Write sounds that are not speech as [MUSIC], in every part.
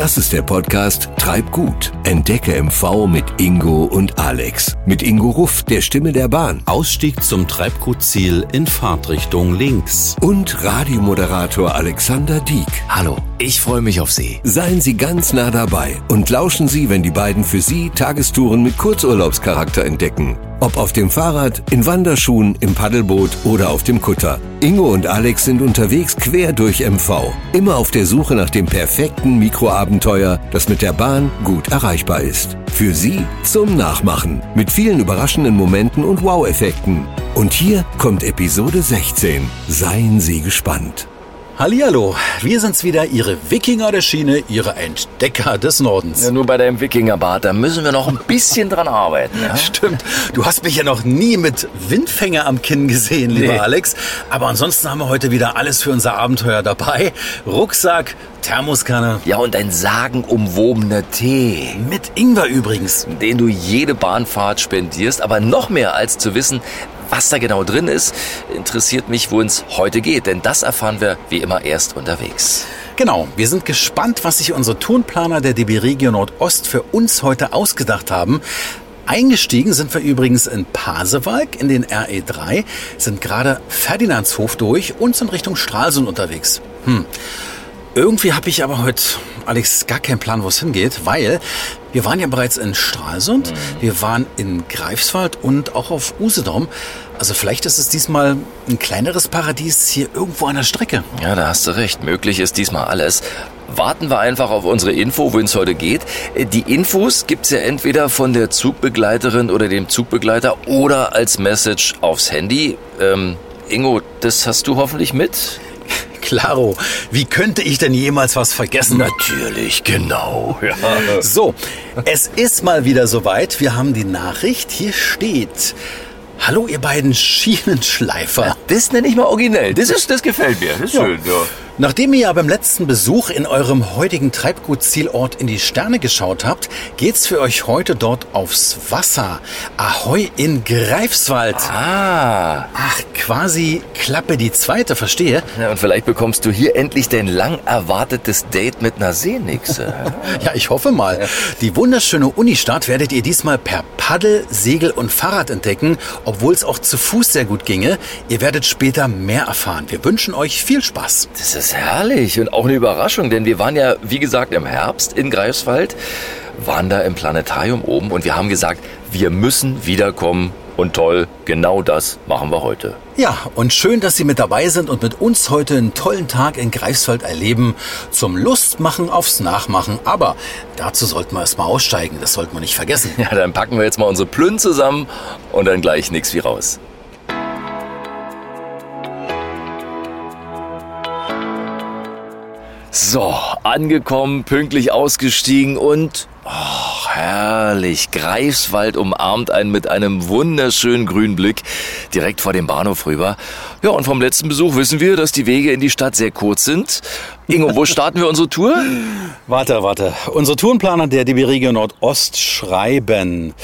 Das ist der Podcast Treib gut. Entdecke MV mit Ingo und Alex. Mit Ingo Ruff, der Stimme der Bahn. Ausstieg zum Treibgutziel in Fahrtrichtung links. Und Radiomoderator Alexander Dieck. Hallo, ich freue mich auf Sie. Seien Sie ganz nah dabei und lauschen Sie, wenn die beiden für Sie Tagestouren mit Kurzurlaubscharakter entdecken. Ob auf dem Fahrrad, in Wanderschuhen, im Paddelboot oder auf dem Kutter. Ingo und Alex sind unterwegs quer durch MV. Immer auf der Suche nach dem perfekten Mikroabenteuer, das mit der Bahn gut erreichbar ist. Für Sie zum Nachmachen. Mit vielen überraschenden Momenten und Wow-Effekten. Und hier kommt Episode 16. Seien Sie gespannt. Hallihallo, wir sind's wieder, Ihre Wikinger der Schiene, Ihre Entdecker des Nordens. Ja, nur bei deinem Wikingerbad, da müssen wir noch ein bisschen dran arbeiten. Ja? [LAUGHS] Stimmt, du hast mich ja noch nie mit Windfänger am Kinn gesehen, lieber Nee. Alex. Aber ansonsten haben wir heute wieder alles für unser Abenteuer dabei. Rucksack, Thermoskanne, Ja, und ein sagenumwobener Tee, mit Ingwer übrigens. den du jede Bahnfahrt spendierst. Aber noch mehr als zu wissen, was da genau drin ist, interessiert mich, wo es heute geht. Denn das erfahren wir wie immer erst unterwegs. Genau, wir sind gespannt, was sich unsere Tonplaner der DB Regio Nordost für uns heute ausgedacht haben. Eingestiegen sind wir übrigens in Pasewalk in den RE3, sind gerade Ferdinandshof durch und sind Richtung Stralsund unterwegs. Hm. Irgendwie habe ich aber heute, Alex, gar keinen Plan, wo es hingeht, weil wir waren ja bereits in Stralsund, wir waren in Greifswald und auch auf Usedom. Also vielleicht ist es diesmal ein kleineres Paradies hier irgendwo an der Strecke. Ja, da hast du recht. Möglich ist diesmal alles. Warten wir einfach auf unsere Info, wohin es heute geht. Die Infos gibt's ja entweder von der Zugbegleiterin oder dem Zugbegleiter oder als Message aufs Handy. Ähm, Ingo, das hast du hoffentlich mit? Klaro, wie könnte ich denn jemals was vergessen? Natürlich, genau. [LAUGHS] Ja. So, es ist mal wieder soweit. Wir haben die Nachricht. Hier steht. Hallo, ihr beiden Schienenschleifer. Das nenne ich mal originell. Das ist, das gefällt mir. Das ist schön, ja. Nachdem ihr ja beim letzten Besuch in eurem heutigen Treibgutzielort in die Sterne geschaut habt, geht's für euch heute dort aufs Wasser. Ahoi in Greifswald. Ah, Ach, quasi Klappe die zweite, verstehe. ja, und vielleicht bekommst du hier endlich dein lang erwartetes Date mit einer Seenixe. [LAUGHS] Ja, ich hoffe mal. Die wunderschöne Unistadt werdet ihr diesmal per Paddel, Segel und Fahrrad entdecken, obwohl es auch zu Fuß sehr gut ginge. Ihr werdet später mehr erfahren. Wir wünschen euch viel Spaß. Das ist herrlich und auch eine Überraschung, denn wir waren ja, wie gesagt, im Herbst in Greifswald, waren da im Planetarium oben und wir haben gesagt, wir müssen wiederkommen und toll, genau das machen wir heute. Ja, und schön, dass Sie mit dabei sind und mit uns heute einen tollen Tag in Greifswald erleben. Zum Lustmachen aufs Nachmachen. Aber dazu sollten wir erstmal aussteigen. Das sollten wir nicht vergessen. Ja, dann packen wir jetzt mal unsere Plünn zusammen und dann gleich nix wie raus. So, angekommen, pünktlich ausgestiegen und oh, herrlich. Greifswald umarmt einen mit einem wunderschönen grünen Blick direkt vor dem Bahnhof rüber. Ja, und vom letzten Besuch wissen wir, dass die Wege in die Stadt sehr kurz sind. Ingo, wo [LAUGHS] starten wir unsere Tour? Warte, warte. Unsere Tourenplaner der DB Regio Nordost schreiben.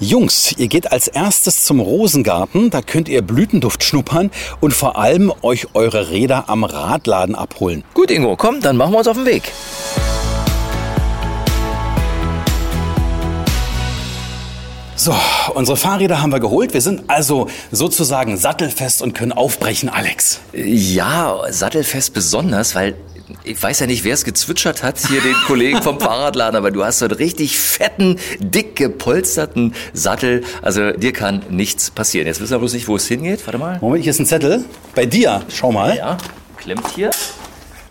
Jungs, ihr geht als erstes zum Rosengarten, da könnt ihr Blütenduft schnuppern und vor allem euch eure Räder am Radladen abholen. Gut, Ingo, komm, dann machen wir uns auf den Weg. So, unsere Fahrräder haben wir geholt. Wir sind also sozusagen sattelfest und können aufbrechen, Alex. Ja, sattelfest besonders, weil ich weiß ja nicht, wer es gezwitschert hat, hier den Kollegen vom Fahrradladen, aber du hast so einen richtig fetten, dick gepolsterten Sattel. Also dir kann nichts passieren. Jetzt wissen wir bloß nicht, wo es hingeht. Warte mal. Moment, hier ist ein Zettel. Bei dir, schau mal. Ja, klemmt hier.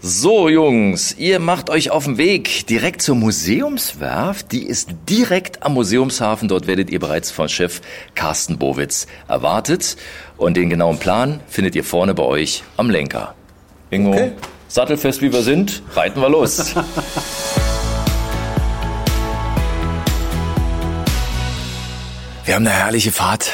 So, Jungs, ihr macht euch auf den Weg direkt zur Museumswerft. Die ist direkt am Museumshafen. Dort werdet ihr bereits von Chef Carsten Bowitz erwartet. Und den genauen Plan findet ihr vorne bei euch am Lenker. Ingo, Okay. Sattelfest wie wir sind, reiten wir los. [LAUGHS] Wir haben eine herrliche Fahrt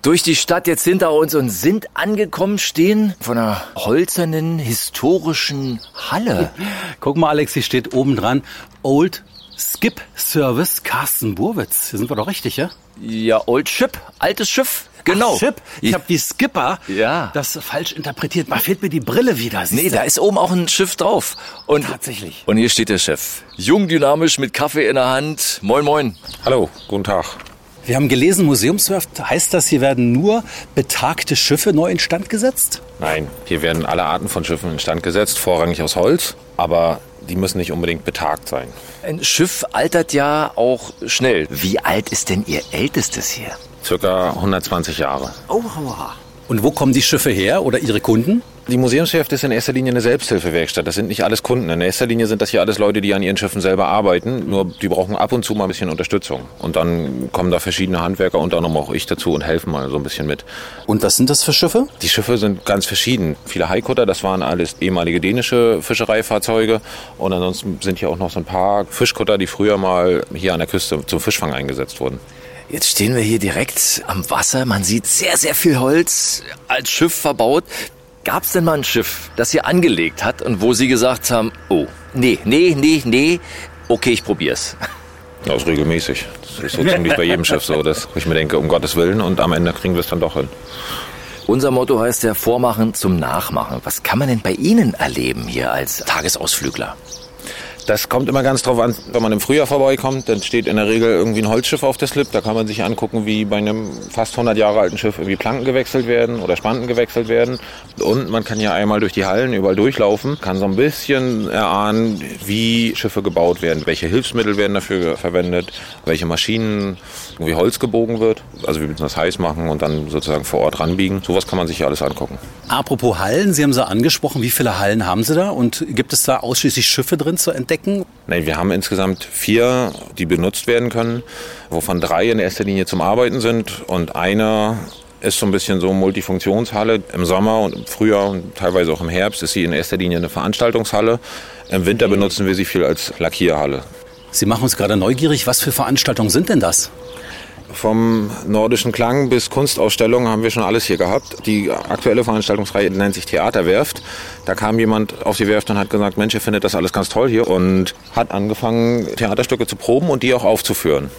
durch die Stadt jetzt hinter uns und sind angekommen, stehen vor einer holzernen, historischen Halle. [LAUGHS] Guck mal, Alex, hier steht oben dran Old Skip Service Carsten Burwitz. Hier sind wir doch richtig, ja? Ja, Old Ship, altes Schiff. Genau. Ach, Chip, ich habe wie Skipper Ja. das falsch interpretiert. Da fehlt mir die Brille wieder. siehst Nee, da ist oben auch ein Schiff drauf. Und Tatsächlich. Und hier steht der Chef. Jung, dynamisch, mit Kaffee in der Hand. Moin, moin. Hallo, guten Tag. Wir haben gelesen, Museumswerft. Heißt das, hier werden nur betagte Schiffe neu instand gesetzt? Nein, hier werden alle Arten von Schiffen instand gesetzt, vorrangig aus Holz, aber die müssen nicht unbedingt betagt sein. Ein Schiff altert ja auch schnell. Wie alt ist denn Ihr ältestes hier? Circa 120 Jahre. Oh, Und wo kommen die Schiffe her oder ihre Kunden? Die Museumswerft ist in erster Linie eine Selbsthilfewerkstatt. Das sind nicht alles Kunden. In erster Linie sind das hier alles Leute, die an ihren Schiffen selber arbeiten. Nur die brauchen ab und zu mal ein bisschen Unterstützung. Und dann kommen da verschiedene Handwerker, unter anderem auch ich dazu und helfen mal so ein bisschen mit. Und was sind das für Schiffe? Die Schiffe sind ganz verschieden. Viele Haikutter, das waren alles ehemalige dänische Fischereifahrzeuge. Und ansonsten sind hier auch noch so ein paar Fischkutter, die früher mal hier an der Küste zum Fischfang eingesetzt wurden. Jetzt stehen wir hier direkt am Wasser. Man sieht sehr, sehr viel Holz als Schiff verbaut. Gab es denn mal ein Schiff, das hier angelegt hat und wo Sie gesagt haben, oh, nee, nee, nee, nee, okay, ich probier's. [LAUGHS] Das ist regelmäßig. Das ist so ziemlich bei jedem Schiff so, dass ich mir denke, um Gottes Willen, und am Ende kriegen wir es dann doch hin. Unser Motto heißt ja Vormachen zum Nachmachen. Was kann man denn bei Ihnen erleben hier als Tagesausflügler? Das kommt immer ganz drauf an, wenn man im Frühjahr vorbeikommt, dann steht in der Regel irgendwie ein Holzschiff auf der Slip. Da kann man sich angucken, wie bei einem fast 100 Jahre alten Schiff irgendwie Planken gewechselt werden oder Spanten gewechselt werden. Und man kann ja einmal durch die Hallen überall durchlaufen, kann so ein bisschen erahnen, wie Schiffe gebaut werden, welche Hilfsmittel werden dafür verwendet, welche Maschinen, wie Holz gebogen wird. Also wir müssen das heiß machen und dann sozusagen vor Ort ranbiegen. Sowas kann man sich ja alles angucken. Apropos Hallen, Sie haben sie angesprochen. Wie viele Hallen haben Sie da? Und gibt es da ausschließlich Schiffe drin zu entdecken? Nein, wir haben insgesamt vier, die benutzt werden können, wovon drei in erster Linie zum Arbeiten sind und einer ist so ein bisschen so Multifunktionshalle. Im Sommer und im Frühjahr und teilweise auch im Herbst ist sie in erster Linie eine Veranstaltungshalle. Im Winter benutzen wir sie viel als Lackierhalle. Sie machen uns gerade neugierig. Was für Veranstaltungen sind denn das? Vom nordischen Klang bis Kunstausstellungen haben wir schon alles hier gehabt. Die aktuelle Veranstaltungsreihe nennt sich Theaterwerft. Da kam jemand auf die Werft und hat gesagt, Mensch, ihr findet das alles ganz toll hier und hat angefangen, Theaterstücke zu proben und die auch aufzuführen.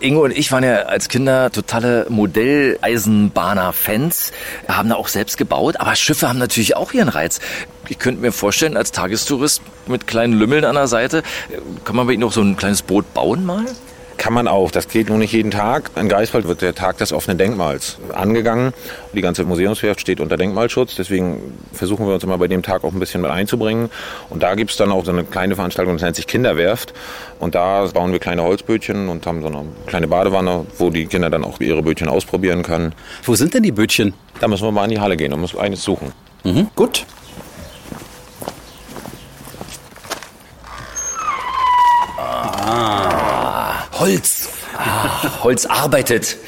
Ingo und ich waren ja als Kinder totale Modelleisenbahner-Fans, haben da auch selbst gebaut, aber Schiffe haben natürlich auch ihren Reiz. Ich könnte mir vorstellen, als Tagestourist mit kleinen Lümmeln an der Seite, kann man bei Ihnen auch so ein kleines Boot bauen mal? Kann man auch. Das geht nur nicht jeden Tag. In Greifswald wird der Tag des offenen Denkmals angegangen. Die ganze Museumswerft steht unter Denkmalschutz. Deswegen versuchen wir uns immer bei dem Tag auch ein bisschen mit einzubringen. Und da gibt's dann auch so eine kleine Veranstaltung, das nennt sich Kinderwerft. Und da bauen wir kleine Holzbötchen und haben so eine kleine Badewanne, wo die Kinder dann auch ihre Bötchen ausprobieren können. Wo sind denn die Bötchen? Da müssen wir mal in die Halle gehen und müssen eines suchen. Mhm, gut. Ah, Holz. Holz arbeitet.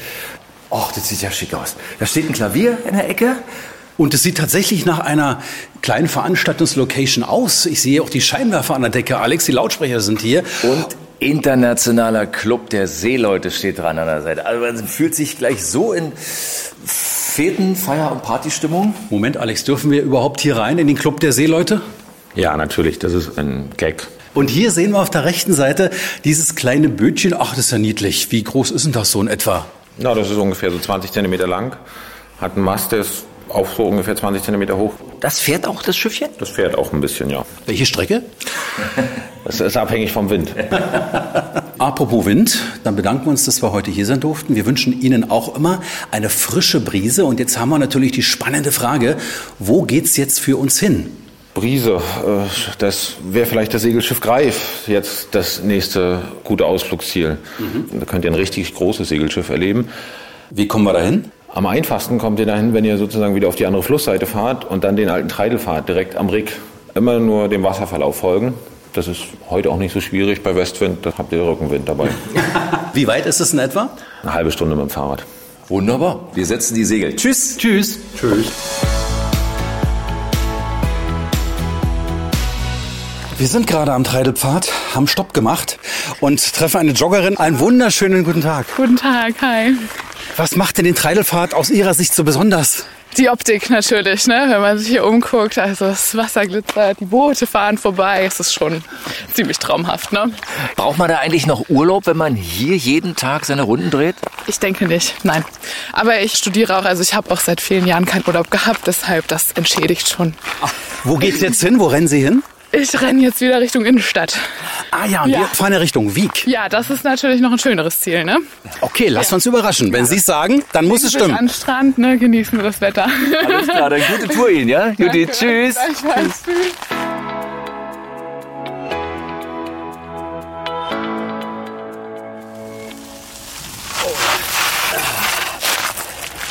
Och, das sieht ja schick aus. Da steht ein Klavier in der Ecke. Und es sieht tatsächlich nach einer kleinen Veranstaltungslocation aus. Ich sehe auch die Scheinwerfer an der Decke. Alex, die Lautsprecher sind hier. Und internationaler Club der Seeleute steht dran an der Seite. Also man fühlt sich gleich so in Feten, Feier- und Partystimmung. Moment, Alex, dürfen wir überhaupt hier rein in den Club der Seeleute? Ja, natürlich. Das ist ein Gag. Und hier sehen wir auf der rechten Seite dieses kleine Bötchen. Ach, das ist ja niedlich. Wie groß ist denn das so in etwa? Na, das ist ungefähr so 20 Zentimeter lang. Hat einen Mast, der ist auch so ungefähr 20 Zentimeter hoch. Das fährt auch das Schiffchen? Das fährt auch ein bisschen, ja. Welche Strecke? [LAUGHS] Das ist abhängig vom Wind. [LAUGHS] Apropos Wind, dann bedanken wir uns, dass wir heute hier sein durften. Wir wünschen Ihnen auch immer eine frische Brise. Und jetzt haben wir natürlich die spannende Frage, wo geht's jetzt für uns hin? Brise, äh, das wäre vielleicht das Segelschiff Greif jetzt das nächste gute Ausflugsziel. Da könnt ihr ein richtig großes Segelschiff erleben. Wie kommen wir dahin? Am einfachsten kommt ihr dahin, wenn ihr sozusagen wieder auf die andere Flussseite fahrt und dann den alten Treidel fahrt, direkt am Rick. Immer nur dem Wasserverlauf folgen. Das ist heute auch nicht so schwierig bei Westwind, da habt ihr Rückenwind dabei. [LAUGHS] Wie weit ist es in etwa? Eine halbe Stunde mit dem Fahrrad. Wunderbar. Wir setzen die Segel. Tschüss. Tschüss. Tschüss. Wir sind gerade am Treidelpfad, haben Stopp gemacht und treffen eine Joggerin. Einen wunderschönen guten Tag. Guten Tag, hi. Was macht denn den Treidelpfad aus Ihrer Sicht so besonders? Die Optik natürlich, ne? wenn man sich hier umguckt. Also das Wasser glitzert, die Boote fahren vorbei. Es ist schon ziemlich traumhaft. Ne? Braucht man da eigentlich noch Urlaub, wenn man hier jeden Tag seine Runden dreht? Ich denke nicht, nein. Aber ich studiere auch, also ich habe auch seit vielen Jahren keinen Urlaub gehabt, deshalb das entschädigt schon. Wo geht's jetzt hin? Wo rennen Sie hin? Ich renne jetzt wieder Richtung Innenstadt. Ah ja, und Ja. wir fahren ja Richtung Wieg. Ja, das ist natürlich noch ein schöneres Ziel, ne? Okay, lasst uns überraschen. Wenn Sie es sagen, dann muss es An stimmen. den Strand, ne? Genießen wir das Wetter. Alles klar, dann gute Tour Ihnen, ja? [LAUGHS] Judith, tschüss. Tschüss.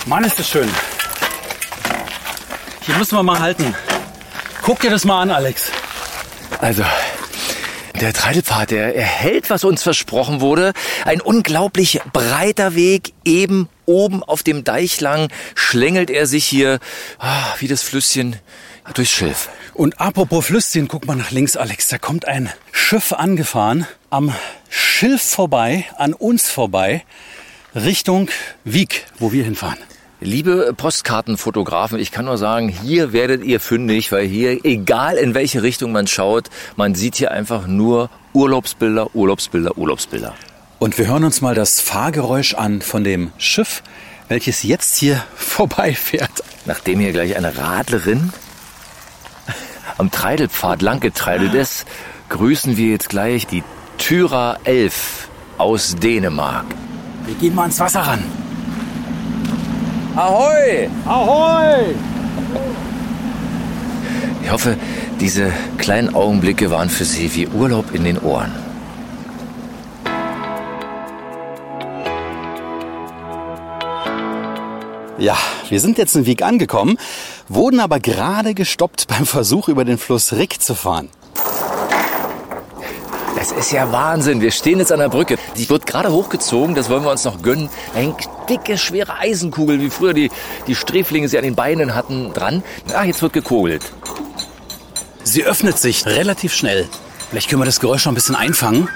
Mann, ist das schön. Hier müssen wir mal halten. Guck dir das mal an, Alex. Also, der Treidelpfad, der erhält, was uns versprochen wurde. Ein unglaublich breiter Weg, eben oben auf dem Deich lang, schlängelt er sich hier ah, wie das Flüsschen durchs Schilf. Und apropos Flüsschen, guck mal nach links, Alex. Da kommt ein Schiff angefahren, am Schilf vorbei, an uns vorbei, Richtung Wieg, wo wir hinfahren. Liebe Postkartenfotografen, ich kann nur sagen, hier werdet ihr fündig, weil hier, egal in welche Richtung man schaut, man sieht hier einfach nur Urlaubsbilder, Urlaubsbilder, Urlaubsbilder. Und wir hören uns mal das Fahrgeräusch an von dem Schiff, welches jetzt hier [LAUGHS] vorbeifährt. Nachdem hier gleich eine Radlerin am Treidelpfad langgetreidelt ist, grüßen wir jetzt gleich die Tyra 11 aus Dänemark. Wir gehen mal ans Wasser ran. Ahoi! Ahoi! Ich hoffe, diese kleinen Augenblicke waren für Sie wie Urlaub in den Ohren. Ja, wir sind jetzt in Wieg angekommen, wurden aber gerade gestoppt beim Versuch, über den Fluss Rick zu fahren. Das ist ja Wahnsinn. Wir stehen jetzt an der Brücke. Die wird gerade hochgezogen, das wollen wir uns noch gönnen. Da hängt dicke, schwere Eisenkugel, wie früher die, die Sträflinge sie an den Beinen hatten, dran. Ah, jetzt wird gekogelt. Sie öffnet sich relativ schnell. Vielleicht können wir das Geräusch noch ein bisschen einfangen.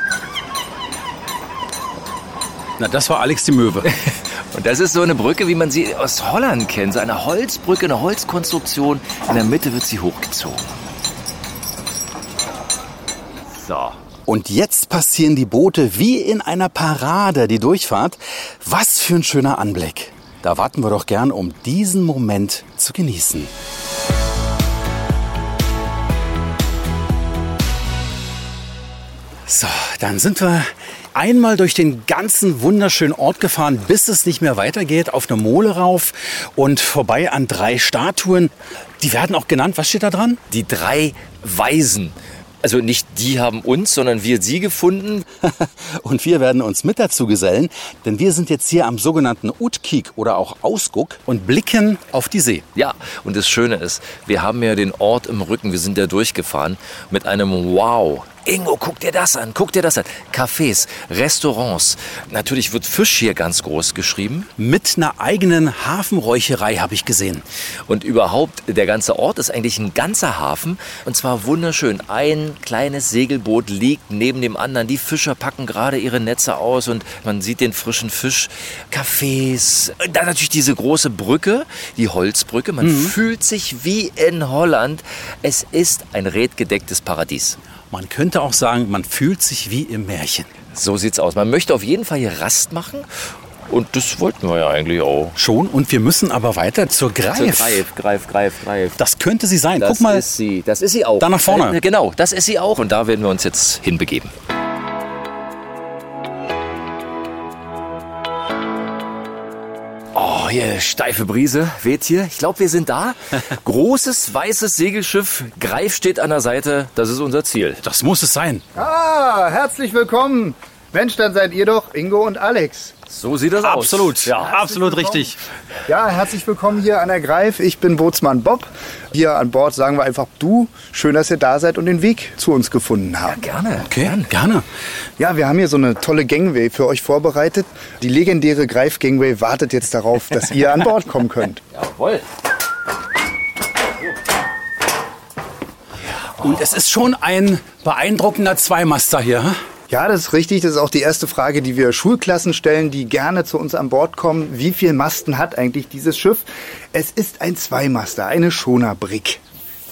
Na, das war Alex die Möwe. [LAUGHS] Und das ist so eine Brücke, wie man sie aus Holland kennt. So eine Holzbrücke, eine Holzkonstruktion. In der Mitte wird sie hochgezogen. So. Und jetzt passieren die Boote wie in einer Parade die Durchfahrt. Was für ein schöner Anblick. Da warten wir doch gern, um diesen Moment zu genießen. So, dann sind wir einmal durch den ganzen wunderschönen Ort gefahren, bis es nicht mehr weitergeht, auf eine Mole rauf und vorbei an drei Statuen. Die werden auch genannt. Was steht da dran? Die drei Weisen. Also nicht die haben uns, sondern wir sie gefunden. [LAUGHS] Und wir werden uns mit dazu gesellen, denn wir sind jetzt hier am sogenannten Utkik oder auch Ausguck und blicken auf die See. Ja, und das Schöne ist, wir haben ja den Ort im Rücken, wir sind ja durchgefahren mit einem Wow. Ingo, guck dir das an, guck dir das an. Cafés, Restaurants. Natürlich wird Fisch hier ganz groß geschrieben. Mit einer eigenen Hafenräucherei habe ich gesehen. Und überhaupt, der ganze Ort ist eigentlich ein ganzer Hafen. Und zwar wunderschön. Ein kleines Segelboot liegt neben dem anderen. Die Fischer packen gerade ihre Netze aus und man sieht den frischen Fisch. Cafés. Dann natürlich diese große Brücke, die Holzbrücke. Man fühlt sich wie in Holland. Es ist ein redgedecktes Paradies. Man könnte auch sagen, man fühlt sich wie im Märchen. So sieht's aus. Man möchte auf jeden Fall hier Rast machen. Und das wollten wir ja eigentlich auch. Schon, und wir müssen aber weiter zur Greif. So, greif, greif, greif, greif. Das könnte sie sein. Das Guck mal, ist sie. Das ist sie auch. Da nach vorne. Äh, genau, das ist sie auch. Und da werden wir uns jetzt hinbegeben. Oh, hier steife Brise weht hier. Ich glaube, wir sind da. [LAUGHS] Großes weißes Segelschiff. Greif steht an der Seite. Das ist unser Ziel. das muss es sein. Ah, herzlich willkommen. Mensch, dann seid ihr doch Ingo und Alex. So sieht das aus. Absolut, Ja. absolut richtig. Ja, herzlich willkommen hier an der Greif. Ich bin Bootsmann Bob. Hier an Bord sagen wir einfach du. Schön, dass ihr da seid und den Weg zu uns gefunden habt. Gerne. Okay, gerne. Ja, wir haben hier so eine tolle Gangway für euch vorbereitet. Die legendäre Greif Gangway wartet jetzt darauf, dass ihr an Bord kommen könnt. [LAUGHS] Jawohl. Und es ist schon ein beeindruckender Zweimaster hier. Ja, das ist richtig. Das ist auch die erste Frage, die wir Schulklassen stellen, die gerne zu uns an Bord kommen. Wie viel Masten hat eigentlich dieses Schiff? Es ist ein Zweimaster, eine Schonerbrick.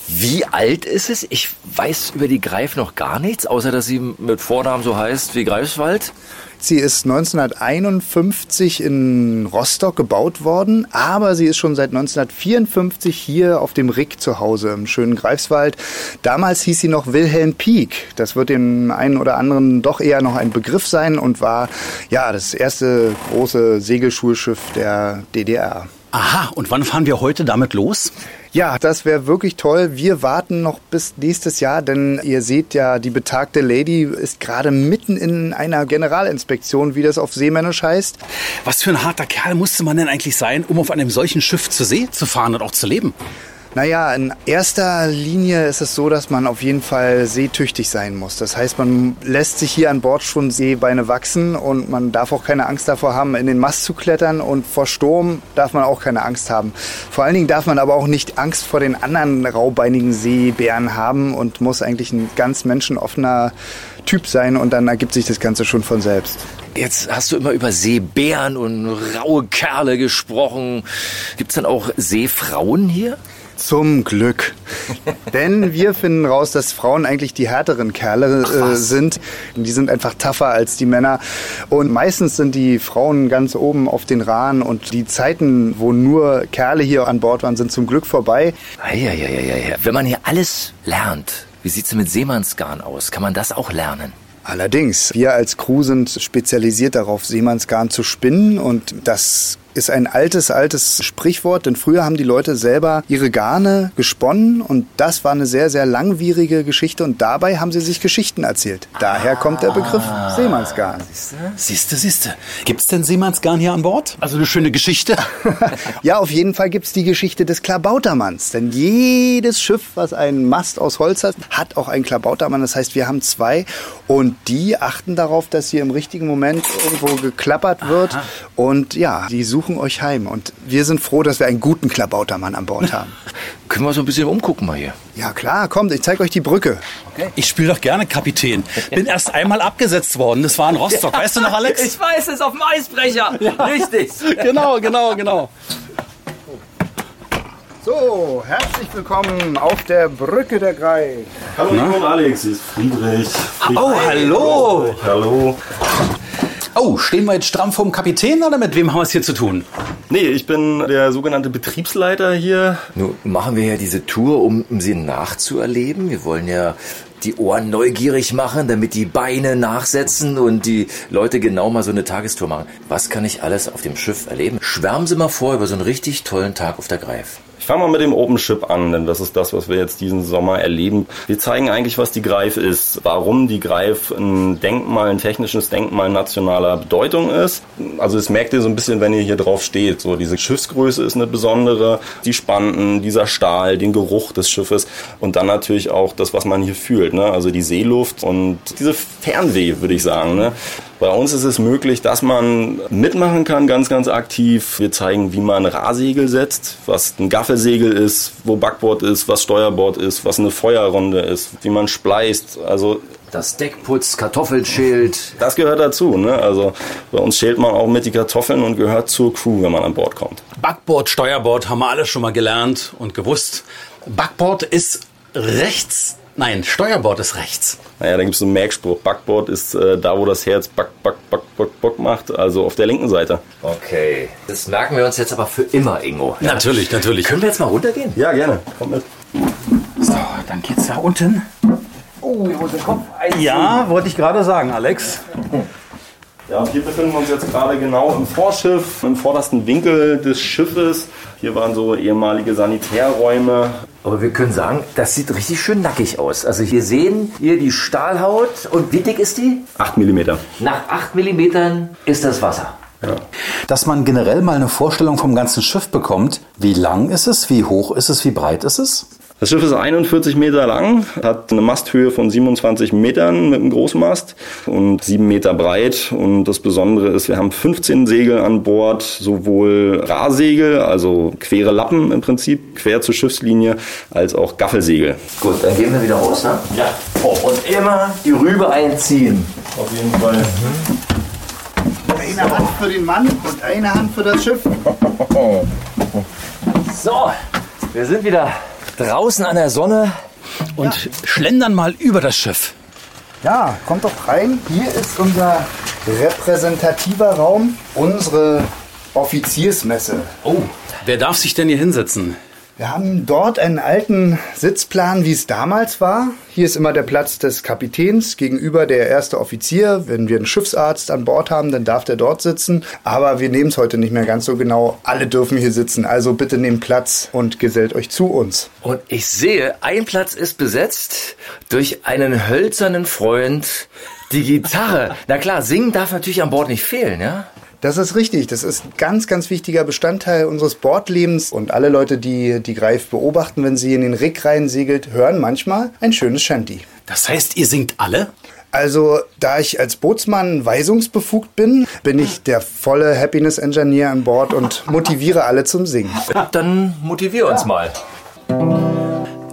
Wie alt ist es? Ich weiß über die Greif noch gar nichts, außer dass sie mit Vornamen so heißt wie Greifswald. Sie ist 1951 in Rostock gebaut worden, aber sie ist schon seit 1954 hier auf dem Rick zu Hause im schönen Greifswald. Damals hieß sie noch Wilhelm Pieck. Das wird dem einen oder anderen doch eher noch ein Begriff sein und war ja das erste große Segelschulschiff der DDR. Aha, und wann fahren wir heute damit los? Ja, das wäre wirklich toll. Wir warten noch bis nächstes Jahr, denn ihr seht ja, die betagte Lady ist gerade mitten in einer Generalinspektion, wie das auf Seemännisch heißt. Was für ein harter Kerl musste man denn eigentlich sein, um auf einem solchen Schiff zur See zu fahren und auch zu leben? Naja, in erster Linie ist es so, dass man auf jeden Fall seetüchtig sein muss. Das heißt, man lässt sich hier an Bord schon Seebeine wachsen und man darf auch keine Angst davor haben, in den Mast zu klettern und vor Sturm darf man auch keine Angst haben. Vor allen Dingen darf man aber auch nicht Angst vor den anderen raubeinigen Seebären haben und muss eigentlich ein ganz menschenoffener Typ sein und dann ergibt sich das Ganze schon von selbst. Jetzt hast du immer über Seebären und raue Kerle gesprochen. Gibt's dann auch Seefrauen hier? Zum Glück. [LAUGHS] Denn wir finden raus, dass Frauen eigentlich die härteren Kerle äh, sind. Die sind einfach tougher als die Männer. Und meistens sind die Frauen ganz oben auf den Rahn und die Zeiten, wo nur Kerle hier an Bord waren, sind zum Glück vorbei. Eieieiei. Wenn man hier alles lernt, wie sieht's denn mit Seemannsgarn aus? Kann man das auch lernen? Allerdings, wir als Crew sind spezialisiert darauf, Seemannsgarn zu spinnen und das ist ein altes, altes Sprichwort, denn früher haben die Leute selber ihre Garne gesponnen und das war eine sehr, sehr langwierige Geschichte und dabei haben sie sich Geschichten erzählt. Daher kommt der Begriff Seemannsgarn. Siehste, siehste. Gibt's denn Seemannsgarn hier an Bord? Also eine schöne Geschichte. [LAUGHS] ja, auf jeden Fall gibt's die Geschichte des Klabautermanns, denn jedes Schiff, was einen Mast aus Holz hat, hat auch einen Klabautermann. Das heißt, wir haben zwei und die achten darauf, dass hier im richtigen Moment irgendwo geklappert wird und ja, die suchen suchen euch heim. Und wir sind froh, dass wir einen guten Klabautermann an Bord haben. [LAUGHS] Können wir so ein bisschen umgucken mal hier? Ja klar, kommt, ich zeige euch die Brücke. Okay. Ich spiele doch gerne Kapitän. Bin erst einmal abgesetzt worden. Das war in Rostock. Weißt du noch, Alex? Ich weiß es, auf dem Eisbrecher. Ja. Richtig. [LAUGHS] genau, genau, genau. So, herzlich willkommen auf der Brücke der Greif. Hallo, Na? und Alex, hier ist Friedrich. Friedrich. Oh, hallo. Friedrich, hallo. Oh, stehen wir jetzt stramm vorm Kapitän oder mit wem haben wir es hier zu tun? Nee, ich bin der sogenannte Betriebsleiter hier. Nun machen wir ja diese Tour, um, um sie nachzuerleben. Wir wollen ja die Ohren neugierig machen, damit die Beine nachsetzen und die Leute genau mal so eine Tagestour machen. Was kann ich alles auf dem Schiff erleben? Schwärmen Sie mal vor über so einen richtig tollen Tag auf der Greif. Ich fange mal mit dem OpenShip an, denn das ist das, was wir jetzt diesen Sommer erleben. Wir zeigen eigentlich, was die Greif ist, warum die Greif ein Denkmal, ein technisches Denkmal nationaler Bedeutung ist. Also das merkt ihr so ein bisschen, wenn ihr hier drauf steht. So diese Schiffsgröße ist eine besondere, die Spanten, dieser Stahl, den Geruch des Schiffes und dann natürlich auch das, was man hier fühlt. Ne? Also die Seeluft und diese Fernweh, würde ich sagen. Ne? Bei uns ist es möglich, dass man mitmachen kann, ganz, ganz aktiv. Wir zeigen, wie man Rahsegel setzt, was ein Gaffelsegel ist, wo Backbord ist, was Steuerbord ist, was eine Feuerrunde ist, wie man spleißt. Also das Deckputz, Kartoffelschild. Das gehört dazu. Ne? Also bei uns schält man auch mit die Kartoffeln und gehört zur Crew, wenn man an Bord kommt. Backbord, Steuerbord haben wir alle schon mal gelernt und gewusst. Backbord ist rechts Nein, Steuerbord ist rechts. Naja, da gibt es einen Merkspruch. Backbord ist äh, da, wo das Herz Back, Back, Back, Back, Back macht, also auf der linken Seite. Okay. Das merken wir uns jetzt aber für immer, Ingo. Ja? Natürlich, natürlich. Können wir jetzt mal runtergehen? Ja, gerne. Komm mit. So, dann geht's da unten. Oh, ich muss den Kopf einziehen. Ja, wollte ich gerade sagen, Alex. Ja, hier befinden wir uns jetzt gerade genau im Vorschiff, im vordersten Winkel des Schiffes. Hier waren so ehemalige Sanitärräume. Aber wir können sagen, das sieht richtig schön nackig aus. Also hier sehen wir die Stahlhaut. Und wie dick ist die? 8 mm. Nach 8 mm ist das Wasser. Ja. Dass man generell mal eine Vorstellung vom ganzen Schiff bekommt. Wie lang ist es? Wie hoch ist es? Wie breit ist es? Das Schiff ist 41 Meter lang, hat eine Masthöhe von 27 Metern mit einem Großmast und 7 Meter breit. Und das Besondere ist, wir haben 15 Segel an Bord, sowohl Rahsegel, also quere Lappen im Prinzip, quer zur Schiffslinie, als auch Gaffelsegel. Gut, dann gehen wir wieder raus, ne? Ja. Oh, und immer die Rübe einziehen. Auf jeden Fall. Eine Hand für den Mann und eine Hand für das Schiff. [LAUGHS] So, wir sind wieder draußen an der Sonne. Und schlendern mal über das Schiff. Ja, kommt doch rein. Hier ist unser repräsentativer Raum, unsere Offiziersmesse. Oh, wer darf sich denn hier hinsetzen? Wir haben dort einen alten Sitzplan, wie es damals war. Hier ist immer der Platz des Kapitäns gegenüber der erste Offizier. Wenn wir einen Schiffsarzt an Bord haben, dann darf der dort sitzen. Aber wir nehmen es heute nicht mehr ganz so genau. Alle dürfen hier sitzen. Also bitte nehmt Platz und gesellt euch zu uns. Und ich sehe, ein Platz ist besetzt durch einen hölzernen Freund. Die Gitarre. Na klar, singen darf natürlich an Bord nicht fehlen, ja? Das ist richtig. Das ist ein ganz, ganz wichtiger Bestandteil unseres Bordlebens. Und alle Leute, die die Greif beobachten, wenn sie in den Rick rein segelt, hören manchmal ein schönes Shanty. Das heißt, ihr singt alle? Also, da ich als Bootsmann weisungsbefugt bin, bin ich der volle Happiness Engineer an Bord und motiviere alle zum Singen. Dann motivier uns mal.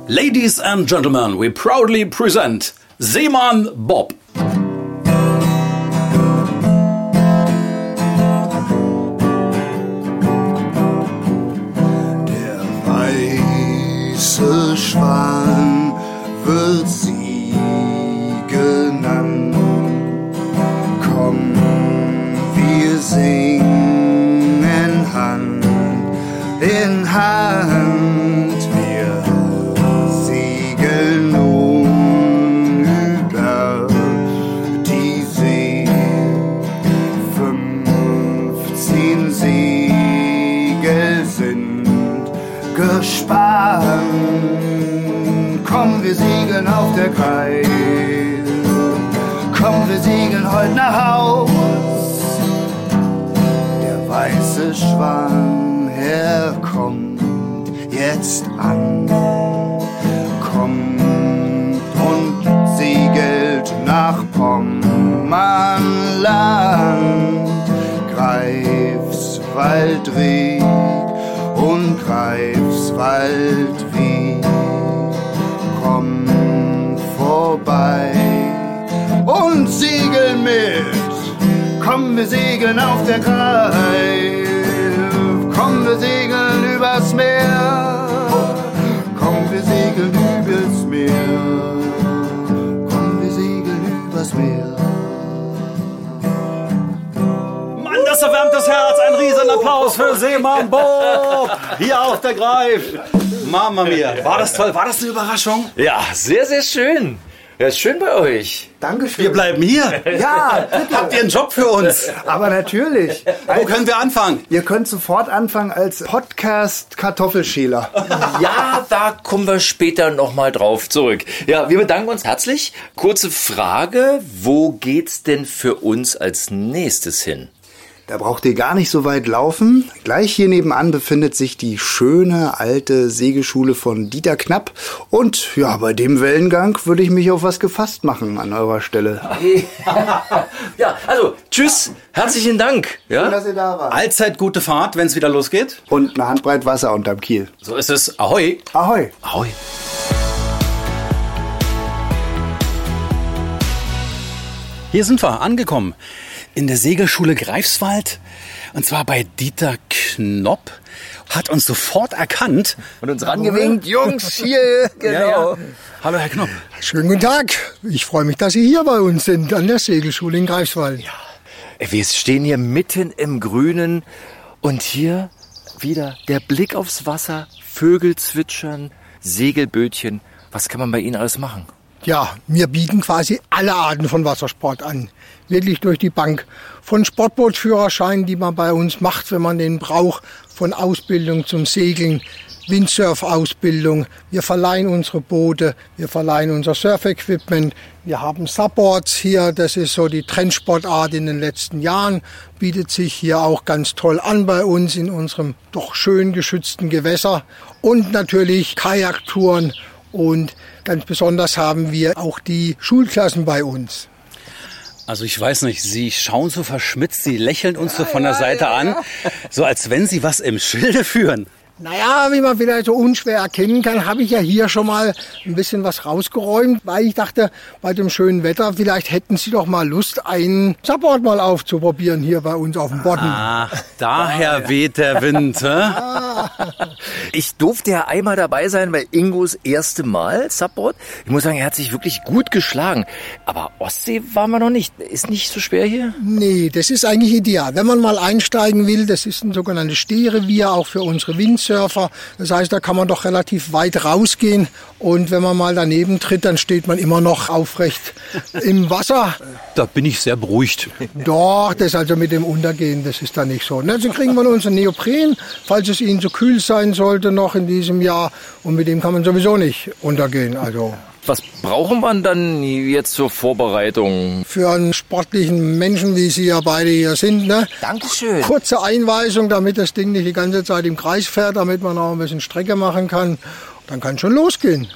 Ladies and Gentlemen, we proudly present Seemann Bob. Schwan wird sie genannt. Komm, wir singen Hand in Hand. Wir segeln nun über die See. Fünfzehn Segel sind gespannt. Komm, wir segeln auf der Greif. Komm, wir segeln heute nach Haus. Der weiße Schwan, er kommt jetzt an. Kommt und segelt nach Pommernland. Greifswald Reg und Greifswald mit. Komm, wir segeln auf der Greif. Komm, wir segeln übers Meer. Komm, wir segeln übers Meer. Komm, wir segeln übers Meer. Mann, das erwärmt das Herz. Ein riesen Applaus für Seemann Bob. Hier auf der Greif. Mama mia. War das toll? War das eine Überraschung? Ja, sehr, sehr schön. Ja, ist schön bei euch. Dankeschön. Wir bleiben hier. Ja, bitte. Habt ihr einen Job für uns? Aber natürlich. Wo können wir anfangen? Ihr könnt sofort anfangen als Podcast-Kartoffelschäler. Ja, da kommen wir später nochmal drauf zurück. Ja, wir bedanken uns herzlich. Kurze Frage, wo geht's denn für uns als nächstes hin? Da braucht ihr gar nicht so weit laufen. Gleich hier nebenan befindet sich die schöne alte Segelschule von Dieter Knapp. Und ja, bei dem Wellengang würde ich mich auf was gefasst machen an eurer Stelle. [LAUGHS] Ja, also, tschüss, herzlichen Dank. Schön, Ja? dass ihr da wart. Allzeit gute Fahrt, wenn es wieder losgeht. Und eine Handbreit Wasser unterm Kiel. So ist es. Ahoi. Ahoi. Ahoi. Hier sind wir angekommen in der Segelschule Greifswald und zwar bei Dieter Knopp. Hat uns sofort erkannt. Und uns rangewinkt, Jungs, hier, [LAUGHS] genau. Hallo Herr Knopp. Schönen guten Tag. Ich freue mich, dass Sie hier bei uns sind an der Segelschule in Greifswald. Wir stehen hier mitten im Grünen und hier wieder der Blick aufs Wasser, Vögel zwitschern, Segelbötchen. Was kann man bei Ihnen alles machen? Ja, wir bieten quasi alle Arten von Wassersport an. Wirklich durch die Bank. Von Sportbootführerscheinen, die man bei uns macht, wenn man den braucht, von Ausbildung zum Segeln, Windsurf-Ausbildung. Wir verleihen unsere Boote, wir verleihen unser Surf-Equipment. Wir haben Subboards hier, das ist so die Trendsportart in den letzten Jahren. Bietet sich hier auch ganz toll an bei uns in unserem doch schön geschützten Gewässer. Und natürlich Kajaktouren und ganz besonders haben wir auch die Schulklassen bei uns. Also ich weiß nicht, Sie schauen so verschmitzt, Sie lächeln uns so von der Seite an, so als wenn Sie was im Schilde führen. Naja, wie man vielleicht so unschwer erkennen kann, habe ich ja hier schon mal ein bisschen was rausgeräumt, weil ich dachte, bei dem schönen Wetter, vielleicht hätten Sie doch mal Lust, einen Support mal aufzuprobieren hier bei uns auf dem Bodden. Ah, daher weht der Wind. [LAUGHS] Ich durfte ja einmal dabei sein bei Ingos erste Mal Support. Ich muss sagen, er hat sich wirklich gut geschlagen. Aber Ostsee waren wir noch nicht. Ist nicht so schwer hier? Nee, das ist eigentlich ideal. Wenn man mal einsteigen will, das ist ein sogenanntes Stehrevier, auch für unsere Windsurfer. Das heißt, da kann man doch relativ weit rausgehen. Und wenn man mal daneben tritt, dann steht man immer noch aufrecht im Wasser. Da bin ich sehr beruhigt. Doch, das also mit dem Untergehen, das ist da nicht so. Dann kriegen wir unseren Neopren, falls es Ihnen zu kühl sein sollte noch in diesem Jahr. Und mit dem kann man sowieso nicht untergehen. Also Was brauchen wir dann jetzt zur Vorbereitung? für einen sportlichen Menschen, wie Sie ja beide hier sind, ne? Dankeschön. Kurze Einweisung, damit das Ding nicht die ganze Zeit im Kreis fährt, damit man auch ein bisschen Strecke machen kann. Dann kann schon losgehen.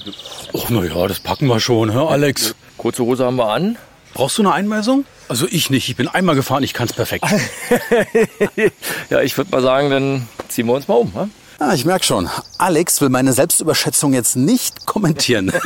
Och, na ja, das packen wir schon, hä, Alex? Kurze Hose haben wir an. Brauchst du eine Einweisung? Also ich nicht. Ich bin einmal gefahren, ich kann's perfekt. [LAUGHS] Ja, ich würde mal sagen, dann ziehen wir uns mal um. Ne? Ah, ich merk schon. Alex will meine Selbstüberschätzung jetzt nicht kommentieren. [LAUGHS]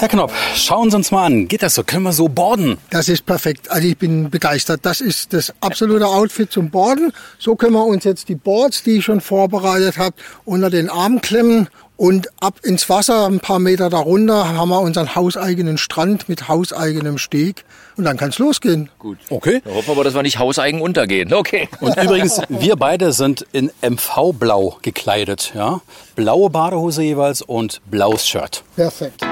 Herr Knopp, schauen Sie uns mal an. Geht das so? Können wir so borden? Das ist perfekt. Also ich bin begeistert. Das ist das absolute Outfit zum Borden. So können wir uns jetzt die Boards, die ich schon vorbereitet habe, unter den Arm klemmen und ab ins Wasser, ein paar Meter darunter, haben wir unseren hauseigenen Strand mit hauseigenem Steg. Und dann kann es losgehen. Gut. Okay. Wir hoffen aber, dass wir nicht hauseigen untergehen. [LAUGHS] Okay. Und übrigens, wir beide sind in MV-Blau gekleidet. Ja? Blaue Badehose jeweils und blaues Shirt. Perfekt.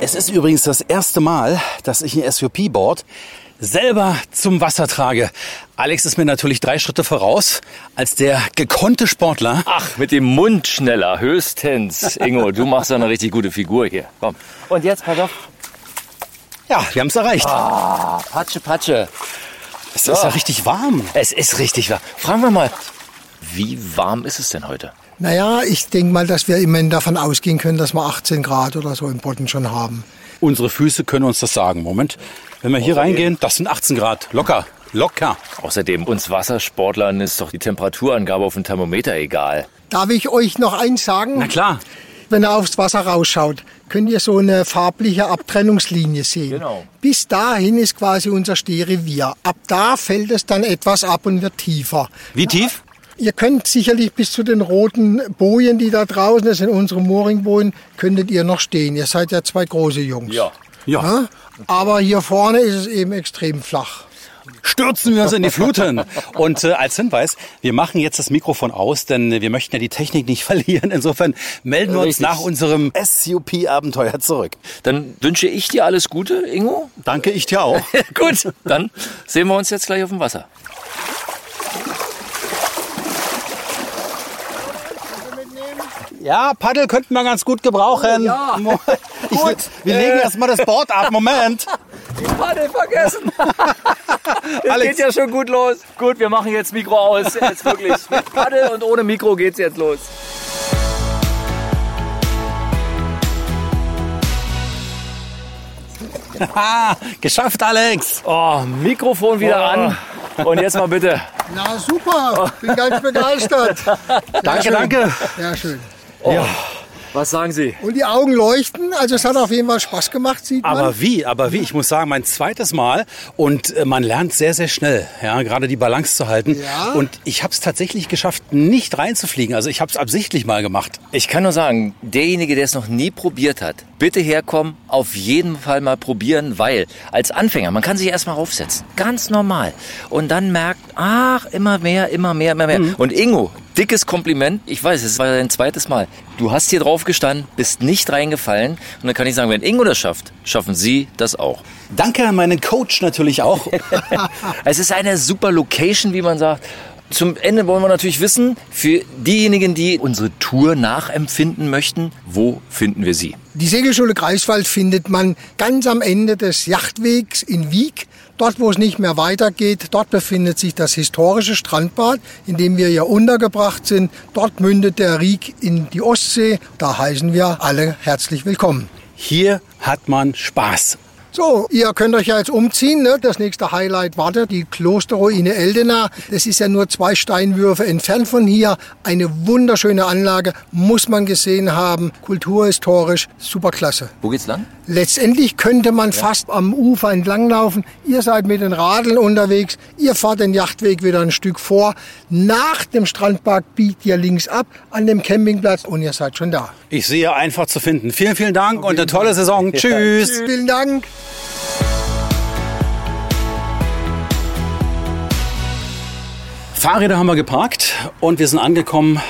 Es ist übrigens das erste Mal, dass ich ein SUP-Board selber zum Wasser trage. Alex ist mir natürlich drei Schritte voraus als der gekonnte Sportler. Ach, mit dem Mund schneller, höchstens. Ingo, du machst ja eine richtig gute Figur hier. Komm. Und jetzt, pass auf. Ja, wir haben es erreicht. Ah, Patsche, Patsche. es ist ja richtig warm. Es ist richtig warm. Fragen wir mal, wie warm ist es denn heute? Naja, ich denke mal, dass wir immerhin davon ausgehen können, dass wir 18 Grad oder so im Bodden schon haben. Unsere Füße können uns das sagen. Moment. Wenn wir hier reingehen, das sind 18 Grad. Locker. Locker. Außerdem, uns Wassersportlern ist doch die Temperaturangabe auf dem Thermometer egal. Darf ich euch noch eins sagen? Na klar. Wenn ihr aufs Wasser rausschaut, könnt ihr so eine farbliche Abtrennungslinie sehen. Genau. Bis dahin ist quasi unser Stehrevier. Ab da fällt es dann etwas ab und wird tiefer. Wie tief? Ihr könnt sicherlich bis zu den roten Bojen, die da draußen, das sind unsere Mooringbojen, könntet ihr noch stehen. Ihr seid ja zwei große Jungs. Ja. Ja. Aber hier vorne ist es eben extrem flach. Stürzen wir uns in die Fluten. Und äh, als Hinweis, wir machen jetzt das Mikrofon aus, denn wir möchten ja die Technik nicht [LAUGHS] verlieren. Insofern melden wir uns Richtig. nach unserem SUP-Abenteuer zurück. Dann wünsche ich dir alles Gute, Ingo. Danke, ich dir auch. [LAUGHS] Gut, dann sehen wir uns jetzt gleich auf dem Wasser. Ja, Paddel könnten wir ganz gut gebrauchen. ja. [LAUGHS] [LAUGHS] Ich, will- wir legen erst mal das Board ab. Moment. [LAUGHS] Paddel vergessen. Es Alex. geht ja schon gut los. Gut, wir machen jetzt Mikro aus. Jetzt wirklich. Mit Paddel und ohne Mikro geht's jetzt los. Ah, geschafft, Alex. Oh, Mikrofon wieder an. Und jetzt mal bitte. Na super, bin ganz begeistert. Danke, schön. danke. Sehr schön. Was sagen Sie? Und die Augen leuchten, also es hat auf jeden Fall Spaß gemacht, sieht man. Aber wie, aber wie? Ich muss sagen, mein zweites Mal und äh, man lernt sehr, sehr schnell, ja, gerade die Balance zu halten. Ja. Und ich habe es tatsächlich geschafft, nicht reinzufliegen. Also ich habe es absichtlich mal gemacht. Ich kann nur sagen, derjenige, der es noch nie probiert hat, bitte herkommen, auf jeden Fall mal probieren, weil als Anfänger, man kann sich erstmal aufsetzen, ganz normal. Und dann merkt, ach, immer mehr, immer mehr, immer mehr. Und Ingo, dickes Kompliment, ich weiß, es war dein zweites Mal. Du hast hier drauf gestanden, bist nicht reingefallen. Und dann kann ich sagen, wenn Ingo das schafft, schaffen Sie das auch. Danke an meinen Coach natürlich auch. [LAUGHS] [LAUGHS] Es ist eine super Location, wie man sagt. Zum Ende wollen wir natürlich wissen, für diejenigen, die unsere Tour nachempfinden möchten, wo finden wir sie? Die Segelschule Greifswald findet man ganz am Ende des Yachtwegs in Wieg. Dort, wo es nicht mehr weitergeht, dort befindet sich das historische Strandbad, in dem wir ja untergebracht sind. Dort mündet der Rieg in die Ostsee. Da heißen wir alle herzlich willkommen. Hier hat man Spaß. So, ihr könnt euch ja jetzt umziehen. Ne? Das nächste Highlight wartet, die Klosterruine Eldena. Das ist ja nur zwei Steinwürfe entfernt von hier. Eine wunderschöne Anlage, muss man gesehen haben. Kulturhistorisch, superklasse. Wo geht's lang? Letztendlich könnte man fast am Ufer entlanglaufen. Ihr seid mit den Radeln unterwegs. Ihr fahrt den Yachtweg wieder ein Stück vor. Nach dem Strandbad biegt ihr links ab an dem Campingplatz und ihr seid schon da. Ich sehe einfach zu finden. Vielen, vielen Dank und eine tolle Saison. Tschüss. Vielen Dank. Fahrräder haben wir geparkt und wir sind angekommen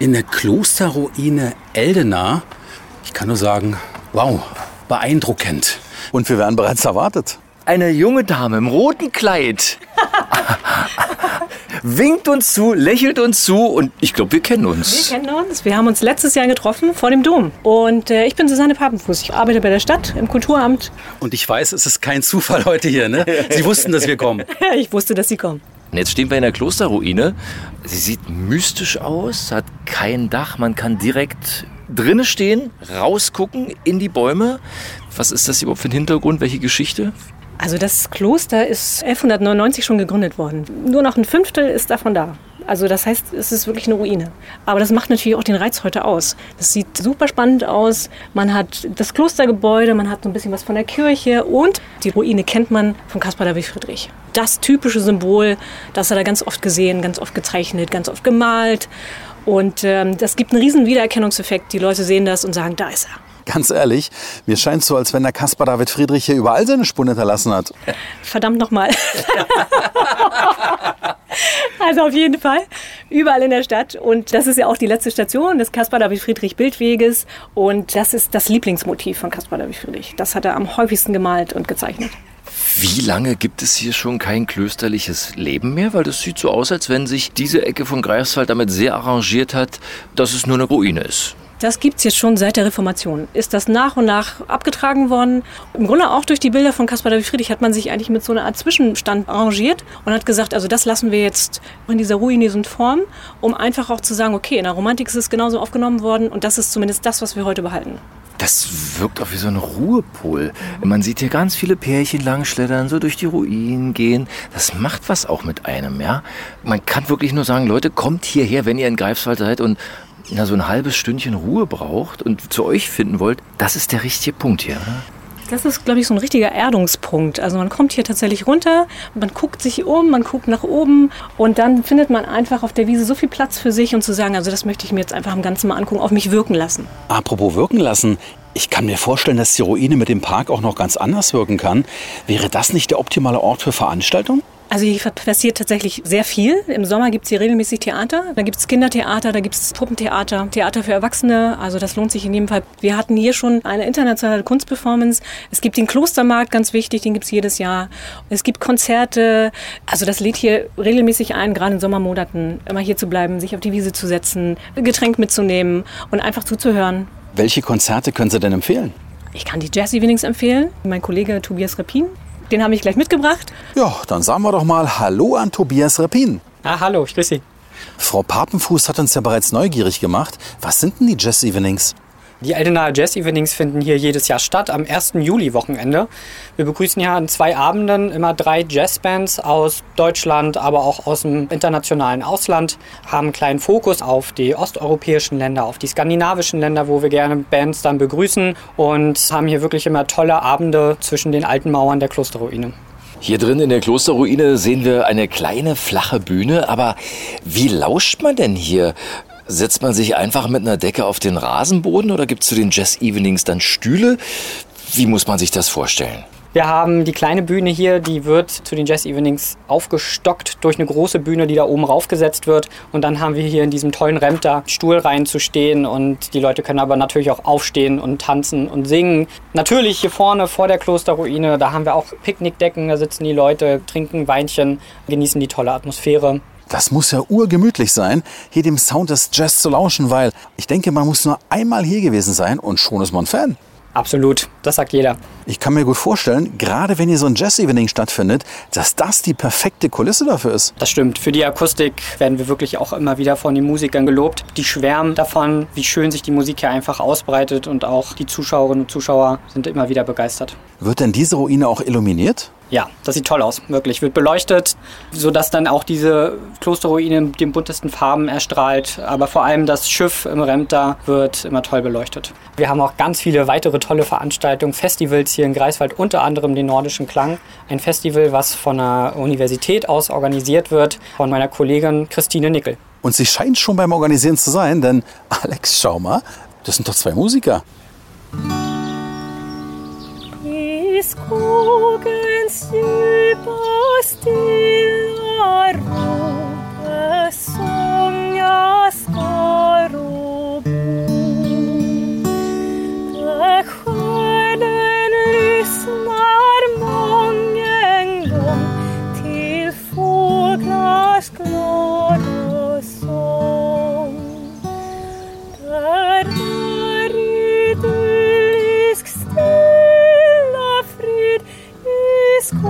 in der Klosterruine Eldena. Ich kann nur sagen, wow, beeindruckend. Und wir werden bereits erwartet. Eine junge Dame im roten Kleid [LAUGHS] winkt uns zu, lächelt uns zu und ich glaube, wir kennen uns. Wir kennen uns. Wir haben uns letztes Jahr getroffen vor dem Dom. Und äh, ich bin Susanne Papenfuß. Ich arbeite bei der Stadt im Kulturamt. Und ich weiß, es ist kein Zufall heute hier. Ne? Sie wussten, dass wir kommen. [LAUGHS] ich wusste, dass Sie kommen. Und jetzt stehen wir in der Klosterruine. Sie sieht mystisch aus, hat kein Dach. Man kann direkt drinnen stehen, rausgucken in die Bäume. Was ist das überhaupt für ein Hintergrund? Welche Geschichte? Also das Kloster ist 1199 schon gegründet worden. Nur noch ein Fünftel ist davon da. Also das heißt, es ist wirklich eine Ruine. Aber das macht natürlich auch den Reiz heute aus. Das sieht super spannend aus. Man hat das Klostergebäude, man hat so ein bisschen was von der Kirche und die Ruine kennt man von Caspar David Friedrich. Das typische Symbol, das er ganz oft gesehen, ganz oft gezeichnet, ganz oft gemalt. Und ähm, das gibt einen riesen Wiedererkennungseffekt. Die Leute sehen das und sagen, da ist er. Ganz ehrlich, mir scheint so, als wenn der Caspar David Friedrich hier überall seine Spuren hinterlassen hat. Verdammt nochmal. [LAUGHS] also auf jeden Fall überall in der Stadt. Und das ist ja auch die letzte Station des Caspar David Friedrich Bildweges. Und das ist das Lieblingsmotiv von Caspar David Friedrich. Das hat er am häufigsten gemalt und gezeichnet. Wie lange gibt es hier schon kein klösterliches Leben mehr? Weil das sieht so aus, als wenn sich diese Ecke von Greifswald damit sehr arrangiert hat, dass es nur eine Ruine ist. Das gibt es jetzt schon seit der Reformation. Ist das nach und nach abgetragen worden? Im Grunde auch durch die Bilder von Caspar David Friedrich hat man sich eigentlich mit so einer Art Zwischenstand arrangiert und hat gesagt, also das lassen wir jetzt in dieser ruinösen Form, um einfach auch zu sagen, okay, in der Romantik ist es genauso aufgenommen worden und das ist zumindest das, was wir heute behalten. Das wirkt auch wie so ein Ruhepol. Man sieht hier ganz viele Pärchen langschleddern, so durch die Ruinen gehen. Das macht was auch mit einem, ja. Man kann wirklich nur sagen, Leute, kommt hierher, wenn ihr in Greifswald seid und na, so ein halbes Stündchen Ruhe braucht und zu euch finden wollt. Das ist der richtige Punkt hier. Ne? Das ist, glaube ich, so ein richtiger Erdungspunkt. Also man kommt hier tatsächlich runter, man guckt sich um, man guckt nach oben und dann findet man einfach auf der Wiese so viel Platz für sich und zu sagen, also das möchte ich mir jetzt einfach im Ganzen mal angucken, auf mich wirken lassen. Apropos wirken lassen, ich kann mir vorstellen, dass die Ruine mit dem Park auch noch ganz anders wirken kann. Wäre das nicht der optimale Ort für Veranstaltungen? Also hier passiert tatsächlich sehr viel. Im Sommer gibt es hier regelmäßig Theater. Da gibt es Kindertheater, da gibt es Puppentheater, Theater für Erwachsene. Also das lohnt sich in jedem Fall. Wir hatten hier schon eine internationale Kunstperformance. Es gibt den Klostermarkt, ganz wichtig, den gibt es jedes Jahr. Es gibt Konzerte. Also das lädt hier regelmäßig ein, gerade in Sommermonaten, immer hier zu bleiben, sich auf die Wiese zu setzen, Getränk mitzunehmen und einfach zuzuhören. Welche Konzerte können Sie denn empfehlen? Ich kann die Jazz Evenings empfehlen. Mein Kollege Tobias Repin, den habe ich gleich mitgebracht. Ja, dann sagen wir doch mal Hallo an Tobias Repin. Ah, hallo, ich grüße Sie. Frau Papenfuß hat uns ja bereits neugierig gemacht. Was sind denn die Jazz Evenings? Die Eldenaer Jazz Evenings finden hier jedes Jahr statt, am 1. Juli-Wochenende. Wir begrüßen hier an zwei Abenden immer drei Jazzbands aus Deutschland, aber auch aus dem internationalen Ausland, haben einen kleinen Fokus auf die osteuropäischen Länder, auf die skandinavischen Länder, wo wir gerne Bands dann begrüßen und haben hier wirklich immer tolle Abende zwischen den alten Mauern der Klosterruine. Hier drin in der Klosterruine sehen wir eine kleine flache Bühne, aber wie lauscht man denn hier? Setzt man sich einfach mit einer Decke auf den Rasenboden oder gibt es zu den Jazz Evenings dann Stühle? Wie muss man sich das vorstellen? Wir haben die kleine Bühne hier, die wird zu den Jazz Evenings aufgestockt durch eine große Bühne, die da oben raufgesetzt wird. Und dann haben wir hier in diesem tollen Ramp da Stuhlreihen zu stehen und die Leute können aber natürlich auch aufstehen und tanzen und singen. Natürlich hier vorne vor der Klosterruine, da haben wir auch Picknickdecken, da sitzen die Leute, trinken Weinchen, genießen die tolle Atmosphäre. Das muss ja urgemütlich sein, hier dem Sound des Jazz zu lauschen, weil ich denke, man muss nur einmal hier gewesen sein und schon ist man Fan. Absolut, das sagt jeder. Ich kann mir gut vorstellen, gerade wenn hier so ein Jazz-Evening stattfindet, dass das die perfekte Kulisse dafür ist. Das stimmt. Für die Akustik werden wir wirklich auch immer wieder von den Musikern gelobt. Die schwärmen davon, wie schön sich die Musik hier einfach ausbreitet und auch die Zuschauerinnen und Zuschauer sind immer wieder begeistert. Wird denn diese Ruine auch illuminiert? Ja, das sieht toll aus, wirklich. Wird beleuchtet, sodass dann auch diese Klosterruine den buntesten Farben erstrahlt. Aber vor allem das Schiff im Remter wird immer toll beleuchtet. Wir haben auch ganz viele weitere tolle Veranstaltungen, Festivals hier in Greifswald, unter anderem den Nordischen Klang. Ein Festival, was von der Universität aus organisiert wird, von meiner Kollegin Christine Nickel. Und sie scheint schon beim Organisieren zu sein, denn Alex, schau mal, das sind doch zwei Musiker. I skogens djupa stilla ro där som jag ska ro Där själen lyssnar mången gång till fåglars glada sång Herzen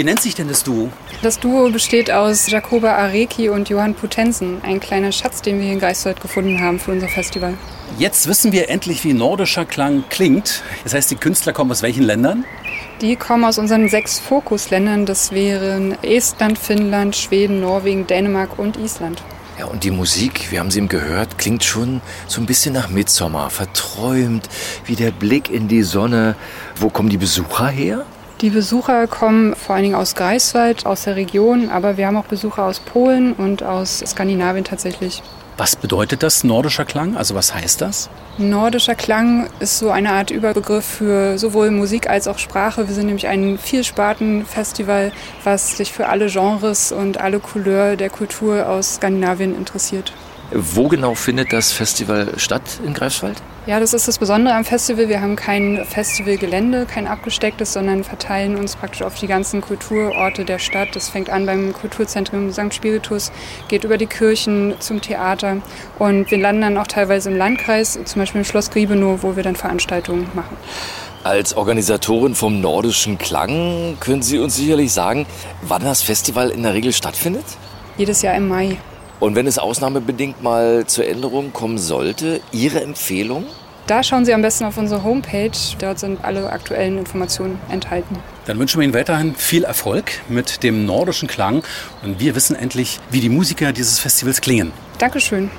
wie nennt sich denn das Duo? Das Duo besteht aus Jacoba Areki und Johann Potensen, ein kleiner Schatz, den wir hier in Greifswald gefunden haben für unser Festival. Jetzt wissen wir endlich, wie nordischer Klang klingt. Das heißt, die Künstler kommen aus welchen Ländern? Die kommen aus unseren sechs Fokusländern. Das wären Estland, Finnland, Schweden, Norwegen, Dänemark und Island. Ja, und die Musik, wir haben sie eben gehört, klingt schon so ein bisschen nach Mitsommer, verträumt, wie der Blick in die Sonne. Wo kommen die Besucher her? Die Besucher kommen vor allen Dingen aus Greifswald, aus der Region, aber wir haben auch Besucher aus Polen und aus Skandinavien tatsächlich. Was bedeutet das nordischer Klang? Also was heißt das? Nordischer Klang ist so eine Art Überbegriff für sowohl Musik als auch Sprache. Wir sind nämlich ein Vielsparten-Festival, was sich für alle Genres und alle Couleurs der Kultur aus Skandinavien interessiert. Wo genau findet das Festival statt in Greifswald? Ja, das ist das Besondere am Festival. Wir haben kein Festivalgelände, kein abgestecktes, sondern verteilen uns praktisch auf die ganzen Kulturorte der Stadt. Das fängt an beim Kulturzentrum St. Spiritus, geht über die Kirchen zum Theater und wir landen dann auch teilweise im Landkreis, zum Beispiel im Schloss Griebenow, wo wir dann Veranstaltungen machen. Als Organisatorin vom Nordischen Klang können Sie uns sicherlich sagen, wann das Festival in der Regel stattfindet? Jedes Jahr im Mai. Und wenn es ausnahmebedingt mal zur Änderung kommen sollte, Ihre Empfehlung? Da schauen Sie am besten auf unsere Homepage. Dort sind alle aktuellen Informationen enthalten. Dann wünschen wir Ihnen weiterhin viel Erfolg mit dem nordischen Klang. Und wir wissen endlich, wie die Musiker dieses Festivals klingen. Dankeschön.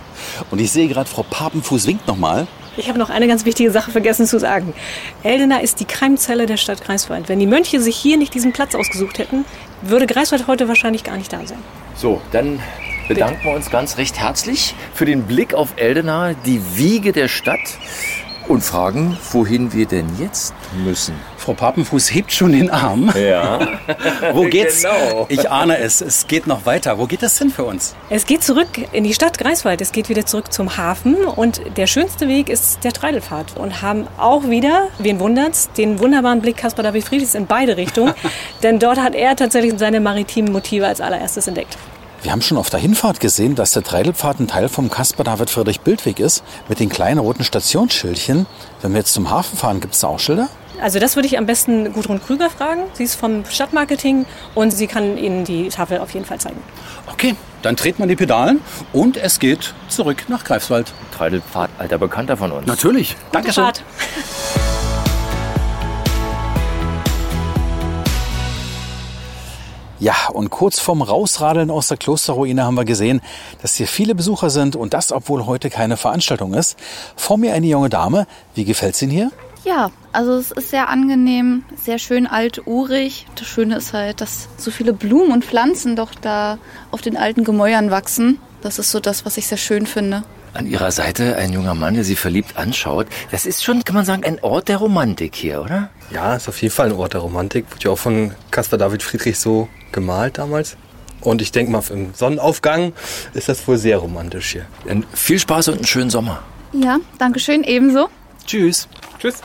Und ich sehe gerade, Frau Papenfuß winkt nochmal. Ich habe noch eine ganz wichtige Sache vergessen zu sagen. Eldena ist die Keimzelle der Stadt Greifswald. Wenn die Mönche sich hier nicht diesen Platz ausgesucht hätten, würde Greifswald heute wahrscheinlich gar nicht da sein. So, dann bedanken wir uns ganz recht herzlich für den Blick auf Eldena, die Wiege der Stadt und fragen, wohin wir denn jetzt müssen. Frau Papenfuß hebt schon den Arm. Ja. [LAUGHS] Wo geht's? Genau. Ich ahne es. Es geht noch weiter. Wo geht es hin für uns? Es geht zurück in die Stadt Greifswald. Es geht wieder zurück zum Hafen. Und der schönste Weg ist der Treidelpfad. Und haben auch wieder, wen wundert's, den wunderbaren Blick Caspar David Friedrichs in beide Richtungen. [LAUGHS] Denn dort hat er tatsächlich seine maritimen Motive als allererstes entdeckt. Wir haben schon auf der Hinfahrt gesehen, dass der Treidelpfad ein Teil vom Caspar David Friedrich Bildweg ist, mit den kleinen roten Stationsschildchen. Wenn wir jetzt zum Hafen fahren, gibt es da auch Schilder? Also das würde ich am besten Gudrun Krüger fragen. Sie ist vom Stadtmarketing und sie kann Ihnen die Tafel auf jeden Fall zeigen. Okay, dann treten wir die Pedalen und es geht zurück nach Greifswald. Treidelpfad, alter Bekannter von uns. Natürlich. Dankeschön. Fahrt. Ja, und kurz vorm Rausradeln aus der Klosterruine haben wir gesehen, dass hier viele Besucher sind und das, obwohl heute keine Veranstaltung ist. Vor mir eine junge Dame. Wie gefällt's Ihnen hier? Ja, also es ist sehr angenehm, sehr schön alturig. Das Schöne ist halt, dass so viele Blumen und Pflanzen doch da auf den alten Gemäuern wachsen. Das ist so das, was ich sehr schön finde. An ihrer Seite ein junger Mann, der sie verliebt anschaut. Das ist schon, kann man sagen, ein Ort der Romantik hier, oder? Ja, ist auf jeden Fall ein Ort der Romantik. Wurde ja auch von Caspar David Friedrich so gemalt damals. Und ich denke mal, im Sonnenaufgang ist das wohl sehr romantisch hier. Dann viel Spaß und einen schönen Sommer. Ja, danke schön, ebenso. Tschüss. Tschüss.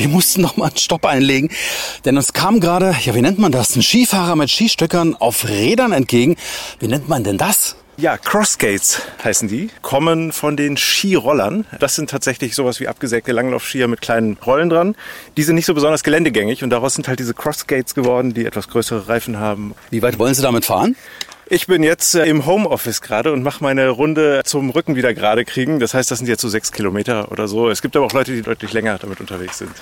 Wir mussten noch mal einen Stopp einlegen, denn uns kam gerade, ja, wie nennt man das, ein Skifahrer mit Skistöckern auf Rädern entgegen. Wie nennt man denn das? Ja, Crossgates heißen die, kommen von den Skirollern. Das sind tatsächlich sowas wie abgesägte Langlaufskier mit kleinen Rollen dran. Die sind nicht so besonders geländegängig und daraus sind halt diese Crossgates geworden, die etwas größere Reifen haben. Wie weit wollen Sie damit fahren? Ich bin jetzt äh, im Homeoffice gerade und mache meine Runde zum Rücken wieder gerade kriegen. Das heißt, das sind jetzt so sechs Kilometer oder so. Es gibt aber auch Leute, die deutlich länger damit unterwegs sind.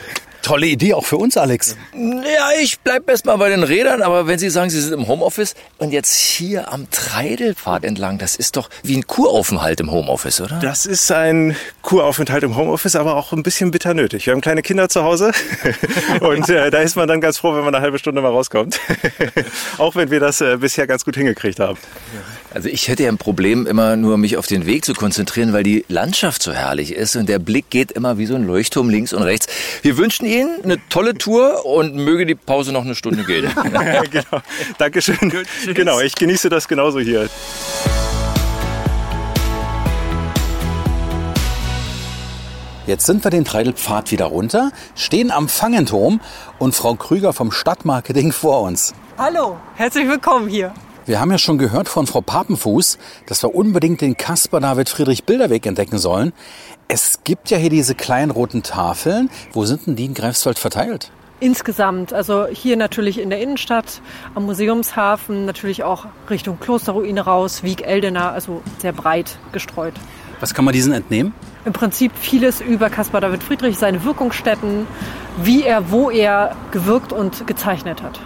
Tolle Idee, auch für uns, Alex. Ja, ich bleib erst mal bei den Rädern, aber wenn Sie sagen, Sie sind im Homeoffice und jetzt hier am Treidelpfad entlang, das ist doch wie ein Kuraufenthalt im Homeoffice, oder? Das ist ein Kuraufenthalt im Homeoffice, aber auch ein bisschen bitter nötig. Wir haben kleine Kinder zu Hause [LAUGHS] und äh, da ist man dann ganz froh, wenn man eine halbe Stunde mal rauskommt. [LAUGHS] auch wenn wir das äh, bisher ganz gut hingekriegt haben. Also ich hätte ja ein Problem, immer nur mich auf den Weg zu konzentrieren, weil die Landschaft so herrlich ist und der Blick geht immer wie so ein Leuchtturm links und rechts. Wir wünschen Ihnen eine tolle Tour und möge die Pause noch eine Stunde gehen. [LAUGHS] genau. Dankeschön. genau, ich genieße das genauso hier. Jetzt sind wir den Treidelpfad wieder runter, stehen am Fangenturm und Frau Krüger vom Stadtmarketing vor uns. Hallo, herzlich willkommen hier. Wir haben ja schon gehört von Frau Papenfuß, dass wir unbedingt den Caspar David Friedrich Bilderweg entdecken sollen. Es gibt ja hier diese kleinen roten Tafeln. Wo sind denn die in Greifswald verteilt? Insgesamt, also hier natürlich in der Innenstadt, am Museumshafen, natürlich auch Richtung Klosterruine raus, Wieg, Eldener, also sehr breit gestreut. Was kann man diesen entnehmen? Im Prinzip vieles über Caspar David Friedrich, seine Wirkungsstätten, wie er, wo er gewirkt und gezeichnet hat.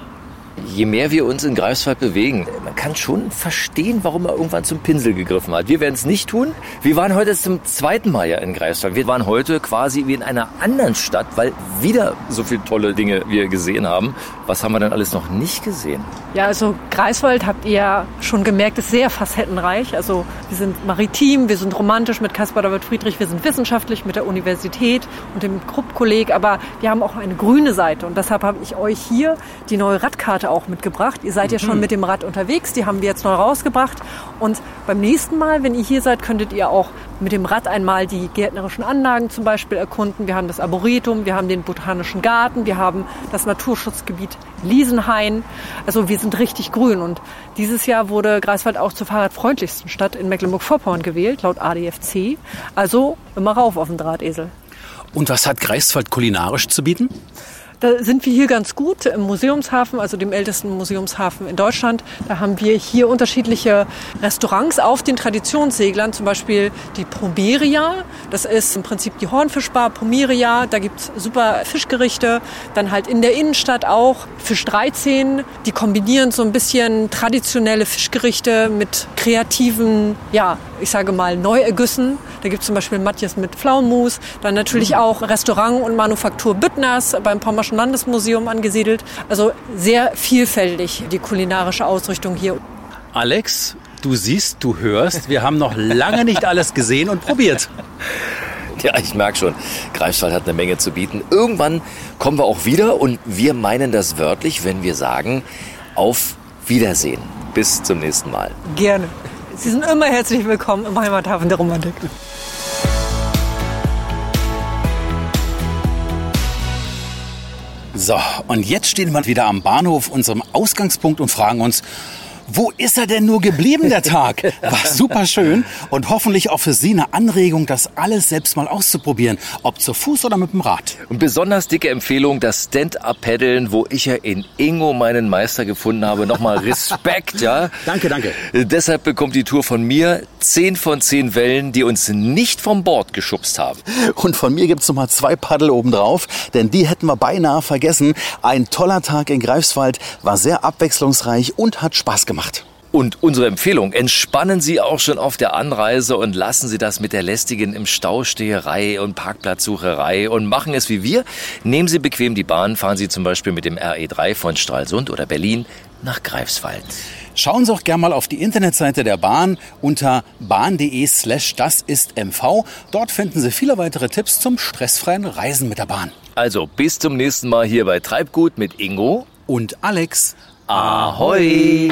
Je mehr wir uns in Greifswald bewegen, man kann schon verstehen, warum er irgendwann zum Pinsel gegriffen hat. Wir werden es nicht tun. Wir waren heute zum zweiten Mal ja in Greifswald. Wir waren heute quasi wie in einer anderen Stadt, weil wieder so viele tolle Dinge wir gesehen haben. Was haben wir denn alles noch nicht gesehen? Ja, also Greifswald habt ihr ja schon gemerkt, ist sehr facettenreich. Also wir sind maritim, wir sind romantisch mit Caspar David Friedrich, wir sind wissenschaftlich mit der Universität und dem Krupp-Kolleg, aber wir haben auch eine grüne Seite und deshalb habe ich euch hier die neue Radkarte auch mitgebracht. Ihr seid ja schon mit dem Rad unterwegs, die haben wir jetzt neu rausgebracht und beim nächsten Mal, wenn ihr hier seid, könntet ihr auch mit dem Rad einmal die gärtnerischen Anlagen zum Beispiel erkunden. Wir haben das Arboretum, wir haben den Botanischen Garten, wir haben das Naturschutzgebiet Liesenhain. Also wir sind richtig grün und dieses Jahr wurde Greifswald auch zur fahrradfreundlichsten Stadt in Mecklenburg-Vorpommern gewählt, laut ADFC. Also immer rauf auf den Drahtesel. Und was hat Greifswald kulinarisch zu bieten? Da sind wir hier ganz gut im Museumshafen, also dem ältesten Museumshafen in Deutschland. Da haben wir hier unterschiedliche Restaurants auf den Traditionsseglern, zum Beispiel die Promeria. Das ist im Prinzip die Hornfischbar Promeria. Da gibt's super Fischgerichte. Dann halt in der Innenstadt auch Fisch 13. Die kombinieren so ein bisschen traditionelle Fischgerichte mit kreativen, ja, ich sage mal, Neuergüssen. Da gibt's zum Beispiel Matthias mit Pflaumenmus. Dann natürlich auch Restaurant und Manufaktur Büttners beim Pommerschen Landesmuseum angesiedelt. Also sehr vielfältig die kulinarische Ausrichtung hier. Alex, Du siehst, du hörst, wir haben noch lange nicht alles gesehen und probiert. Ja, ich merke schon, Greifswald hat eine Menge zu bieten. Irgendwann kommen wir auch wieder und wir meinen das wörtlich, wenn wir sagen, auf Wiedersehen. Bis zum nächsten Mal. Gerne. Sie sind immer herzlich willkommen im Heimathafen der Romantik. So, und jetzt stehen wir wieder am Bahnhof, unserem Ausgangspunkt und fragen uns, wo ist er denn nur geblieben, der Tag? War super schön und hoffentlich auch für Sie eine Anregung, das alles selbst mal auszuprobieren, ob zu Fuß oder mit dem Rad. Und besonders dicke Empfehlung, das Stand-Up-Paddeln, wo ich ja in Ingo meinen Meister gefunden habe. Nochmal Respekt, ja? [LAUGHS] Danke, danke. Deshalb bekommt die Tour von mir 10 von 10 Wellen, die uns nicht vom Bord geschubst haben. Und von mir gibt's noch mal zwei Paddel obendrauf, denn die hätten wir beinahe vergessen. Ein toller Tag in Greifswald, war sehr abwechslungsreich und hat Spaß gemacht. Und unsere Empfehlung, entspannen Sie auch schon auf der Anreise und lassen Sie das mit der lästigen im Stausteherei und Parkplatzsucherei und machen es wie wir. Nehmen Sie bequem die Bahn, fahren Sie zum Beispiel mit dem RE3 von Stralsund oder Berlin nach Greifswald. Schauen Sie auch gerne mal auf die Internetseite der Bahn unter bahn.de slash das ist MV. Dort finden Sie viele weitere Tipps zum stressfreien Reisen mit der Bahn. Also bis zum nächsten Mal hier bei Treibgut mit Ingo und Alex. Ahoj!